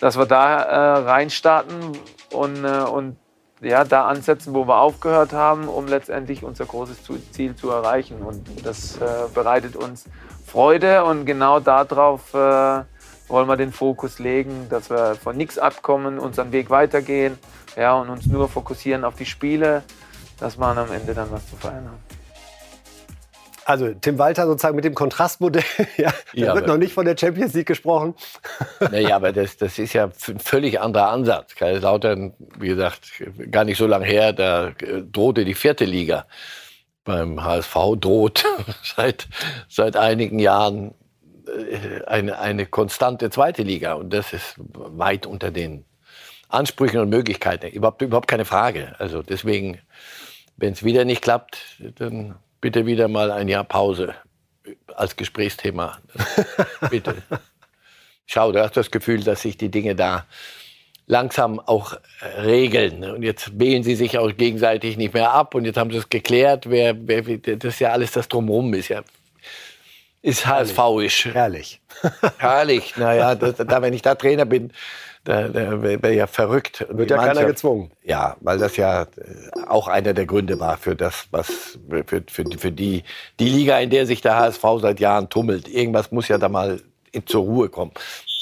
dass wir da äh, reinstarten und, äh, und ja, da ansetzen, wo wir aufgehört haben, um letztendlich unser großes Ziel zu erreichen. Und das äh, bereitet uns Freude und genau darauf äh, wollen wir den Fokus legen, dass wir von nichts abkommen, unseren Weg weitergehen ja, und uns nur fokussieren auf die Spiele, dass wir am Ende dann was zu feiern haben. Also Tim Walter sozusagen mit dem Kontrastmodell, ja, da ja, wird noch nicht von der Champions League gesprochen. Naja, aber das, das ist ja ein völlig anderer Ansatz. Kaiserslautern, wie gesagt, gar nicht so lange her, da drohte die vierte Liga. beim HSV droht seit, seit einigen Jahren äh, eine, eine konstante zweite Liga. Und das ist weit unter den Ansprüchen und Möglichkeiten. Überhaupt, überhaupt keine Frage. Also deswegen, wenn es wieder nicht klappt, dann bitte wieder mal ein Jahr Pause als Gesprächsthema. bitte. Schau, du hast das Gefühl, dass sich die Dinge da langsam auch regeln. Und jetzt wählen sie sich auch gegenseitig nicht mehr ab und jetzt haben sie es geklärt. Wer, wer, das ist ja alles das Drumherum, ist ja ist HSV-isch. Herrlich. Herrlich. Naja, das, da, wenn ich da Trainer bin, da, wäre ja verrückt. Wird ja keiner gezwungen. Ja, weil das ja äh, auch einer der Gründe war für das, was für, für, für die, die Liga, in der sich der HSV seit Jahren tummelt. Irgendwas muss ja da mal in, zur Ruhe kommen.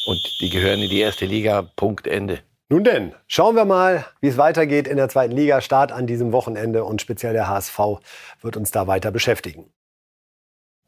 Und die gehören in die erste Liga. Punkt Ende. Nun denn, schauen wir mal, wie es weitergeht in der zweiten Liga. Start an diesem Wochenende und speziell der HSV wird uns da weiter beschäftigen.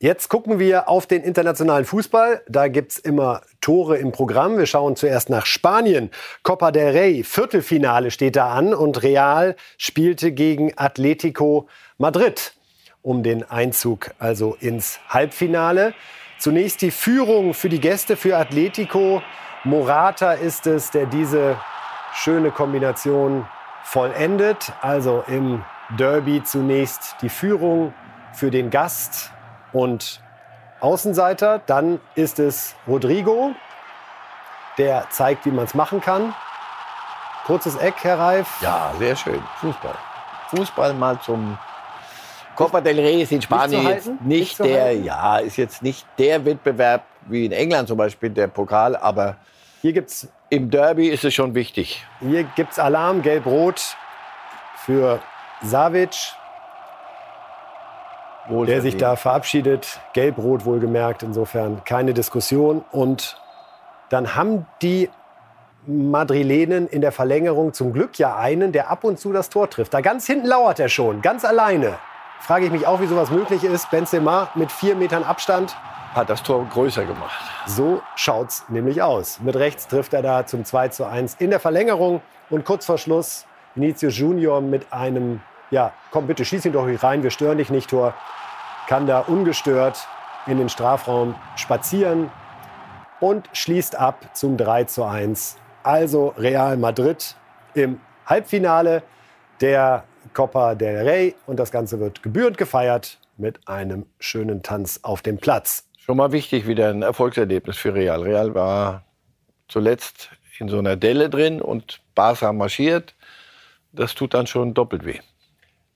Jetzt gucken wir auf den internationalen Fußball. Da gibt es immer Tore im Programm. Wir schauen zuerst nach Spanien. Copa del Rey, Viertelfinale steht da an und Real spielte gegen Atletico Madrid um den Einzug also ins Halbfinale. Zunächst die Führung für die Gäste für Atletico. Morata ist es, der diese schöne Kombination vollendet. Also im Derby zunächst die Führung für den Gast und Außenseiter. Dann ist es Rodrigo, der zeigt, wie man es machen kann. Kurzes Eck, Herr Reif. Ja, sehr schön. Fußball. Fußball mal zum Copa del Rey ist in Spanien nicht jetzt nicht, nicht der, halten? ja, ist jetzt nicht der Wettbewerb wie in England zum Beispiel, der Pokal, aber hier gibt's im Derby ist es schon wichtig. Hier gibt es Alarm, gelb-rot für Savic der sich da verabschiedet. Gelb-Rot wohlgemerkt, insofern keine Diskussion. Und dann haben die Madrilenen in der Verlängerung zum Glück ja einen, der ab und zu das Tor trifft. Da ganz hinten lauert er schon, ganz alleine. Frage ich mich auch, wie sowas möglich ist. Benzema mit vier Metern Abstand. Hat das Tor größer gemacht. So schaut's nämlich aus. Mit rechts trifft er da zum 2 zu 1 in der Verlängerung. Und kurz vor Schluss Vinicius Junior mit einem ja, komm bitte, schieß ihn doch hier rein, wir stören dich nicht, Tor, kann da ungestört in den Strafraum spazieren und schließt ab zum 3 zu 1. Also Real Madrid im Halbfinale der Copa del Rey und das Ganze wird gebührend gefeiert mit einem schönen Tanz auf dem Platz. Schon mal wichtig, wieder ein Erfolgserlebnis für Real. Real war zuletzt in so einer Delle drin und Barca marschiert. Das tut dann schon doppelt weh.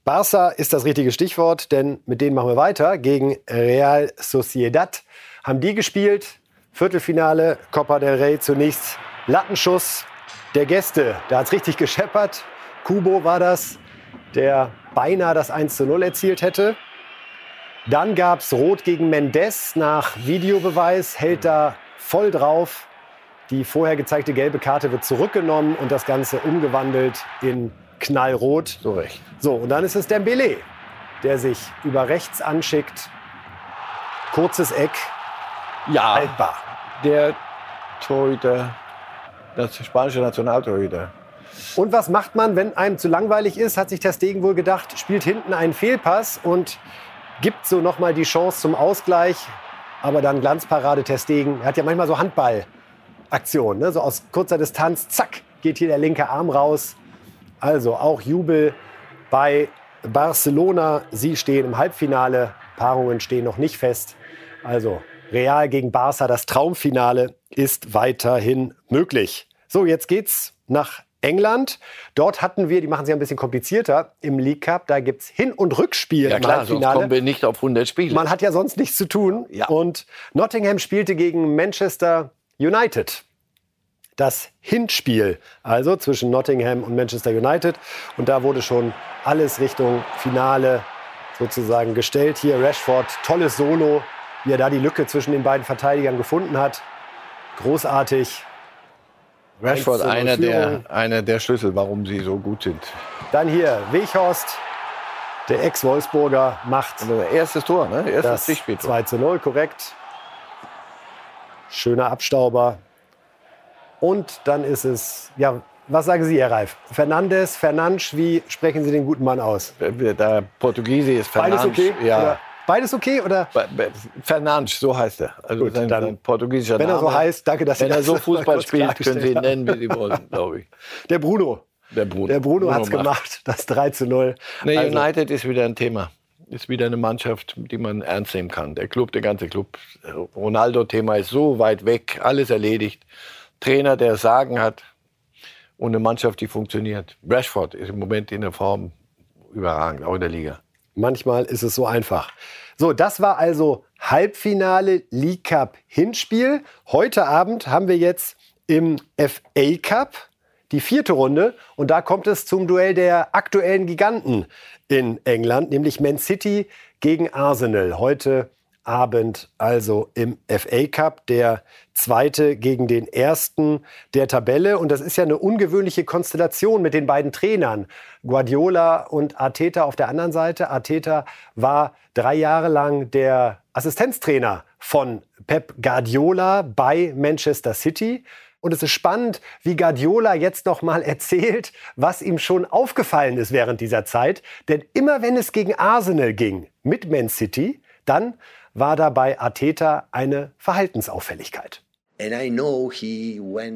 Barça ist das richtige Stichwort, denn mit denen machen wir weiter. Gegen Real Sociedad haben die gespielt. Viertelfinale, Copa del Rey. Zunächst Lattenschuss der Gäste. Da hat es richtig gescheppert. Kubo war das, der beinahe das 1 zu 0 erzielt hätte. Dann gab es Rot gegen Mendes nach Videobeweis, hält da voll drauf. Die vorher gezeigte gelbe Karte wird zurückgenommen und das Ganze umgewandelt in knallrot. So recht. So, und dann ist es Dembele, der sich über rechts anschickt. Kurzes Eck. Ja. Haltbar. Der Torhüter, das spanische Nationaltorhüter. Und was macht man, wenn einem zu langweilig ist, hat sich der Stegen wohl gedacht, spielt hinten einen Fehlpass und gibt so nochmal die Chance zum Ausgleich. Aber dann Glanzparade Ter Stegen. Er hat ja manchmal so Handballaktionen, ne? so aus kurzer Distanz, zack, geht hier der linke Arm raus. Also auch Jubel bei Barcelona. Sie stehen im Halbfinale. Paarungen stehen noch nicht fest. Also Real gegen Barca, das Traumfinale ist weiterhin möglich. So, jetzt geht's nach England. Dort hatten wir, die machen ja ein bisschen komplizierter, im League Cup, da gibt es Hin- und Rückspiel ja, klar, im Halbfinale. Sonst kommen wir nicht auf 100 Spiele. Man hat ja sonst nichts zu tun. Ja. Und Nottingham spielte gegen Manchester United das Hinspiel, also zwischen Nottingham und Manchester United. Und da wurde schon alles Richtung Finale sozusagen gestellt. Hier Rashford, tolles Solo, wie er da die Lücke zwischen den beiden Verteidigern gefunden hat. Großartig. Rashford, einer der, einer der Schlüssel, warum sie so gut sind. Dann hier Weghorst, der Ex-Wolfsburger, macht also erstes Tor, ne? Erstes das 2 zu 0, korrekt. Schöner Abstauber. Und dann ist es, ja, Was sagen Sie, Herr Reif? Fernandes, Fernandes, wie sprechen Sie den guten Mann aus? Der Portugiese ist Fernandes. Beides okay? Ja. Oder beides okay? Oder? Fernandes, so heißt er. Also Gut, sein, dann, portugiesischer wenn er Name. so heißt, danke, dass Sie Wenn er so Fußball spielt, können Sie ihn nennen, wie Sie wollen, glaube ich. Der Bruno. Der Bruno. Der Bruno, hat es macht. gemacht, das 3 zu 0. Nee, Also, United ist wieder ein Thema. Ist wieder eine Mannschaft, die man ernst nehmen kann. Der Club, der ganze Club. Ronaldo-Thema ist so weit weg, alles erledigt. Trainer, der Sagen hat und eine Mannschaft, die funktioniert. Rashford ist im Moment in der Form überragend, auch in der Liga. Manchmal ist es so einfach. So, das war also Halbfinale League Cup Hinspiel. Heute Abend haben wir jetzt im FA Cup die vierte Runde und da kommt es zum Duell der aktuellen Giganten in England, nämlich Man City gegen Arsenal. Heute Abend also im FA Cup, der zweite gegen den ersten der Tabelle. Und das ist ja eine ungewöhnliche Konstellation mit den beiden Trainern, Guardiola und Arteta auf der anderen Seite. Arteta war drei Jahre lang der Assistenztrainer von Pep Guardiola bei Manchester City. Und es ist spannend, wie Guardiola jetzt noch mal erzählt, was ihm schon aufgefallen ist während dieser Zeit. Denn immer wenn es gegen Arsenal ging mit Man City, dann war da bei Arteta eine Verhaltensauffälligkeit.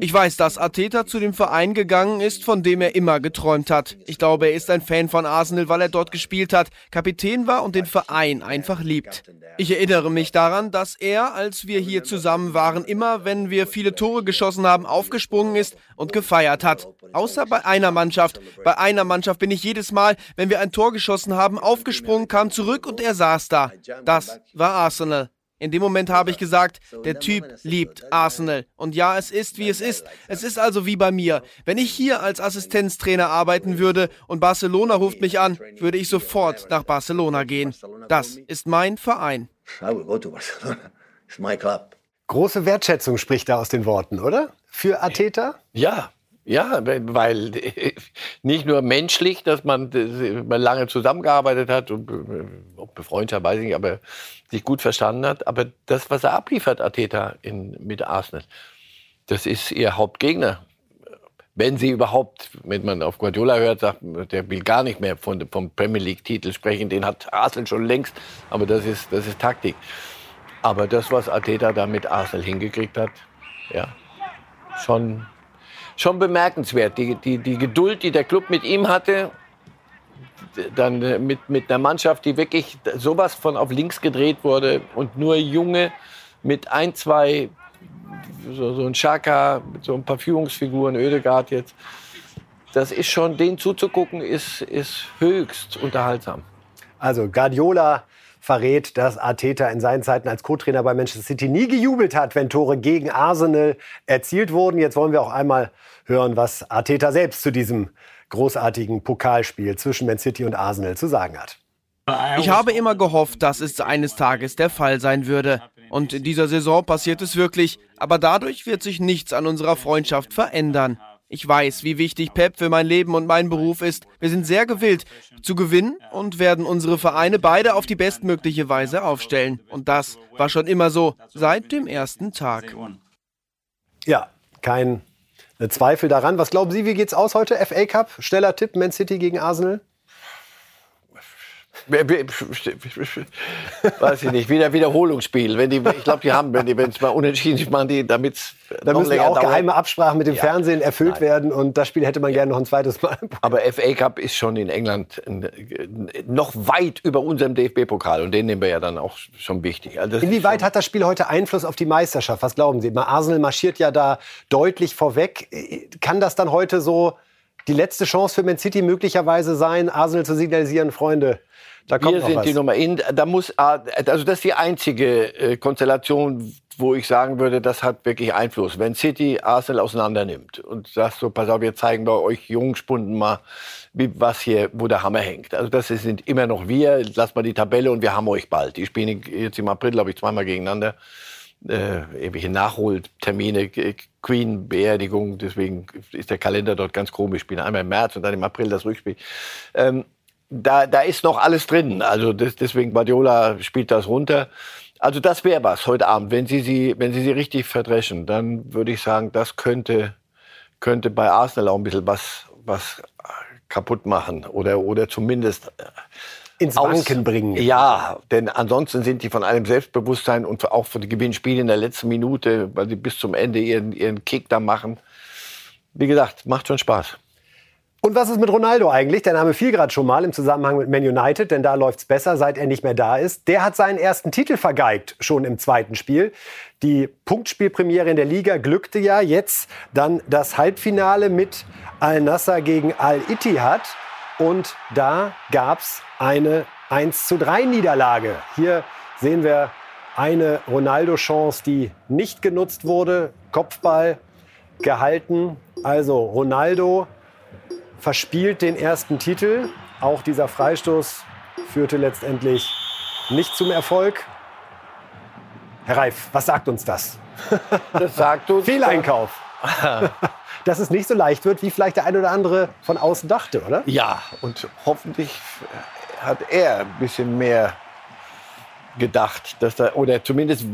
Ich weiß, dass Arteta zu dem Verein gegangen ist, von dem er immer geträumt hat. Ich glaube, er ist ein Fan von Arsenal, weil er dort gespielt hat, Kapitän war und den Verein einfach liebt. Ich erinnere mich daran, dass er, als wir hier zusammen waren, immer, wenn wir viele Tore geschossen haben, aufgesprungen ist und gefeiert hat. Außer bei einer Mannschaft. Bei einer Mannschaft bin ich jedes Mal, wenn wir ein Tor geschossen haben, aufgesprungen, kam zurück und er saß da. Das war Arsenal. In dem Moment habe ich gesagt, der Typ liebt Arsenal. Und ja, es ist, wie es ist. Es ist also wie bei mir. Wenn ich hier als Assistenztrainer arbeiten würde und Barcelona ruft mich an, würde ich sofort nach Barcelona gehen. Das ist mein Verein. Große Wertschätzung spricht da aus den Worten, oder? Für Arteta? Ja, ja, weil nicht nur menschlich, dass man, lange zusammengearbeitet hat und ob befreundet, weiß ich nicht, aber sich gut verstanden hat. Aber das, was er abliefert, Arteta in, mit Arsenal, das ist ihr Hauptgegner. Wenn sie überhaupt, wenn man auf Guardiola hört, sagt, der will gar nicht mehr von, vom Premier League-Titel sprechen, den hat Arsenal schon längst, aber das ist, das ist Taktik. Aber das, was Arteta da mit Arsenal hingekriegt hat, ja, schon schon bemerkenswert. Die, die, die Geduld, die der Club mit ihm hatte, dann äh, mit, mit einer Mannschaft, die wirklich sowas von auf links gedreht wurde und nur Junge mit ein, zwei, so, so ein Schaka, mit so ein paar Führungsfiguren, Ödegard jetzt. Das ist schon, denen zuzugucken, ist, ist höchst unterhaltsam. Also Guardiola verrät, dass Arteta in seinen Zeiten als Co-Trainer bei Manchester City nie gejubelt hat, wenn Tore gegen Arsenal erzielt wurden. Jetzt wollen wir auch einmal hören, was Arteta selbst zu diesem großartigen Pokalspiel zwischen Man City und Arsenal zu sagen hat. Ich habe immer gehofft, dass es eines Tages der Fall sein würde. Und in dieser Saison passiert es wirklich. Aber dadurch wird sich nichts an unserer Freundschaft verändern. Ich weiß, wie wichtig Pep für mein Leben und meinen Beruf ist. Wir sind sehr gewillt zu gewinnen und werden unsere Vereine beide auf die bestmögliche Weise aufstellen. Und das war schon immer so, seit dem ersten Tag. Ja, kein Zweifel daran. Was glauben Sie, wie geht's aus heute? FA Cup, schneller Tipp, Man City gegen Arsenal? Weiß ich nicht, wieder Wiederholungsspiel. Wenn die, ich glaube, die haben, wenn die, wenn es mal unentschieden ist, machen die, damit Da müssen ja auch dauert. geheime Absprachen mit dem Ja. Fernsehen erfüllt Nein. werden und das Spiel hätte man gerne noch ein zweites Mal. Aber FA Cup ist schon in England noch weit über unserem DFB-Pokal und den nehmen wir ja dann auch schon wichtig. Also Inwieweit schon- hat das Spiel heute Einfluss auf die Meisterschaft? Was glauben Sie? Arsenal marschiert ja da deutlich vorweg. Kann das dann heute so die letzte Chance für Man City möglicherweise sein, Arsenal zu signalisieren, Freunde? Da kommt Wir noch sind was. die Nummer in. Da muss, also das ist die einzige äh, Konstellation, wo ich sagen würde, das hat wirklich Einfluss. Wenn City Arsenal auseinander nimmt und sagt so, pass auf, wir zeigen bei euch Jungspunden mal, wie, was hier, wo der Hammer hängt. Also das sind immer noch wir. Lasst mal die Tabelle und wir haben euch bald. Die spielen jetzt im April, glaube ich, zweimal gegeneinander. Äh, irgendwelche Nachholtermine, Queen-Beerdigung, deswegen ist der Kalender dort ganz komisch. Spielen einmal im März und dann im April das Rückspiel. Ähm, da, da ist noch alles drin. Also das, deswegen Guardiola spielt das runter. Also das wäre was heute Abend. Wenn Sie sie, wenn Sie sie richtig verdreschen, dann würde ich sagen, das könnte, könnte bei Arsenal auch ein bisschen was, was kaputt machen oder, oder zumindest äh, ins Wanken bringen. Ja, denn ansonsten sind die von einem Selbstbewusstsein und auch von den Gewinnspielen in der letzten Minute, weil sie bis zum Ende ihren, ihren Kick da machen. Wie gesagt, macht schon Spaß. Und was ist mit Ronaldo eigentlich? Der Name fiel gerade schon mal im Zusammenhang mit Man United, denn da läuft es besser, seit er nicht mehr da ist. Der hat seinen ersten Titel vergeigt, schon im zweiten Spiel. Die Punktspielpremiere in der Liga glückte ja jetzt dann das Halbfinale mit Al-Nassr gegen Al-Ittihad. Und da gab es eine 1 zu 3 Niederlage. Hier sehen wir eine Ronaldo-Chance, die nicht genutzt wurde. Kopfball gehalten. Also Ronaldo verspielt den ersten Titel. Auch dieser Freistoß führte letztendlich nicht zum Erfolg. Herr Reif, was sagt uns das? Das sagt uns. Fehleinkauf. Dass es nicht so leicht wird, wie vielleicht der eine oder andere von außen dachte, oder? Ja, und hoffentlich hat er ein bisschen mehr gedacht, dass da, oder zumindest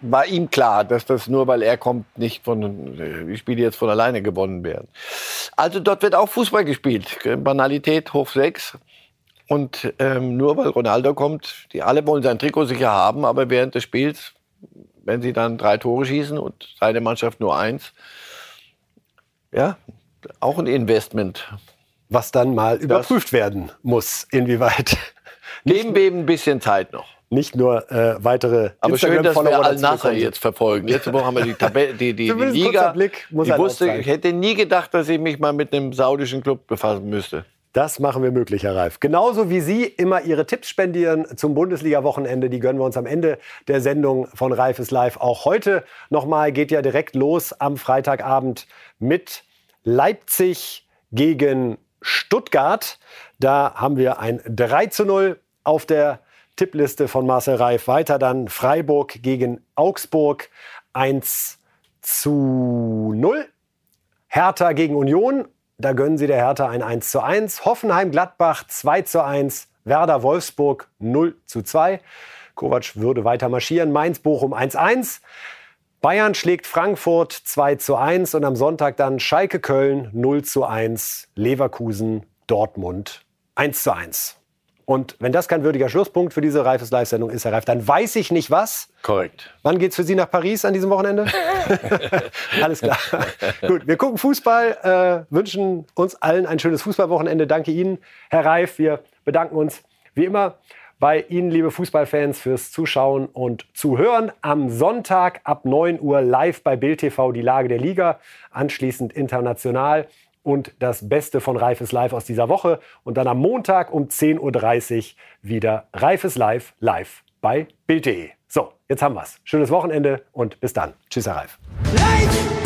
war ihm klar, dass das nur weil er kommt, nicht von, die Spiele jetzt von alleine gewonnen werden. Also dort wird auch Fußball gespielt. Banalität hoch 6. Und ähm, nur weil Ronaldo kommt, die alle wollen sein Trikot sicher haben, aber während des Spiels, wenn sie dann drei Tore schießen und seine Mannschaft nur eins, ja, auch ein Investment. Was dann mal überprüft werden muss, inwieweit. Geben wir ihm ein bisschen Zeit noch nicht nur äh, weitere Aber schön, dass wir Al-Nasser jetzt verfolgen. Letzte Woche haben wir die, Tabelle, die, die, die Liga. Blick muss ich, wusste, ich hätte nie gedacht, dass ich mich mal mit einem saudischen Club befassen müsste. Das machen wir möglich, Herr Reif. Genauso wie Sie immer Ihre Tipps spendieren zum Bundesliga-Wochenende, die gönnen wir uns am Ende der Sendung von Reif ist live. Auch heute nochmal geht ja direkt los am Freitagabend mit Leipzig gegen Stuttgart. Da haben wir ein 3 zu 0 auf der Tippliste von Marcel Reif. Weiter dann Freiburg gegen Augsburg 1 zu 0. Hertha gegen Union. Da gönnen sie der Hertha ein 1 zu 1. Hoffenheim Gladbach 2 zu 1. Werder Wolfsburg 0 zu 2. Kovac würde weiter marschieren. Mainz Bochum 1 1. Bayern schlägt Frankfurt 2 zu 1 und am Sonntag dann Schalke Köln 0 zu 1. Leverkusen Dortmund 1 zu 1. Und wenn das kein würdiger Schlusspunkt für diese Reifes Live-Sendung ist, Herr Reif, dann weiß ich nicht was. Korrekt. Wann geht's für Sie nach Paris an diesem Wochenende? Alles klar. Gut, wir gucken Fußball, äh, wünschen uns allen ein schönes Fußballwochenende. Danke Ihnen, Herr Reif. Wir bedanken uns wie immer bei Ihnen, liebe Fußballfans, fürs Zuschauen und Zuhören. Am Sonntag ab 9 Uhr live bei Bild TV die Lage der Liga, anschließend international und das Beste von Reifes Live aus dieser Woche. Und dann am Montag um 10.30 Uhr wieder Reifes Live live bei Bild.de. So, jetzt haben wir's. Schönes Wochenende und bis dann. Tschüss, Herr Reif. Live!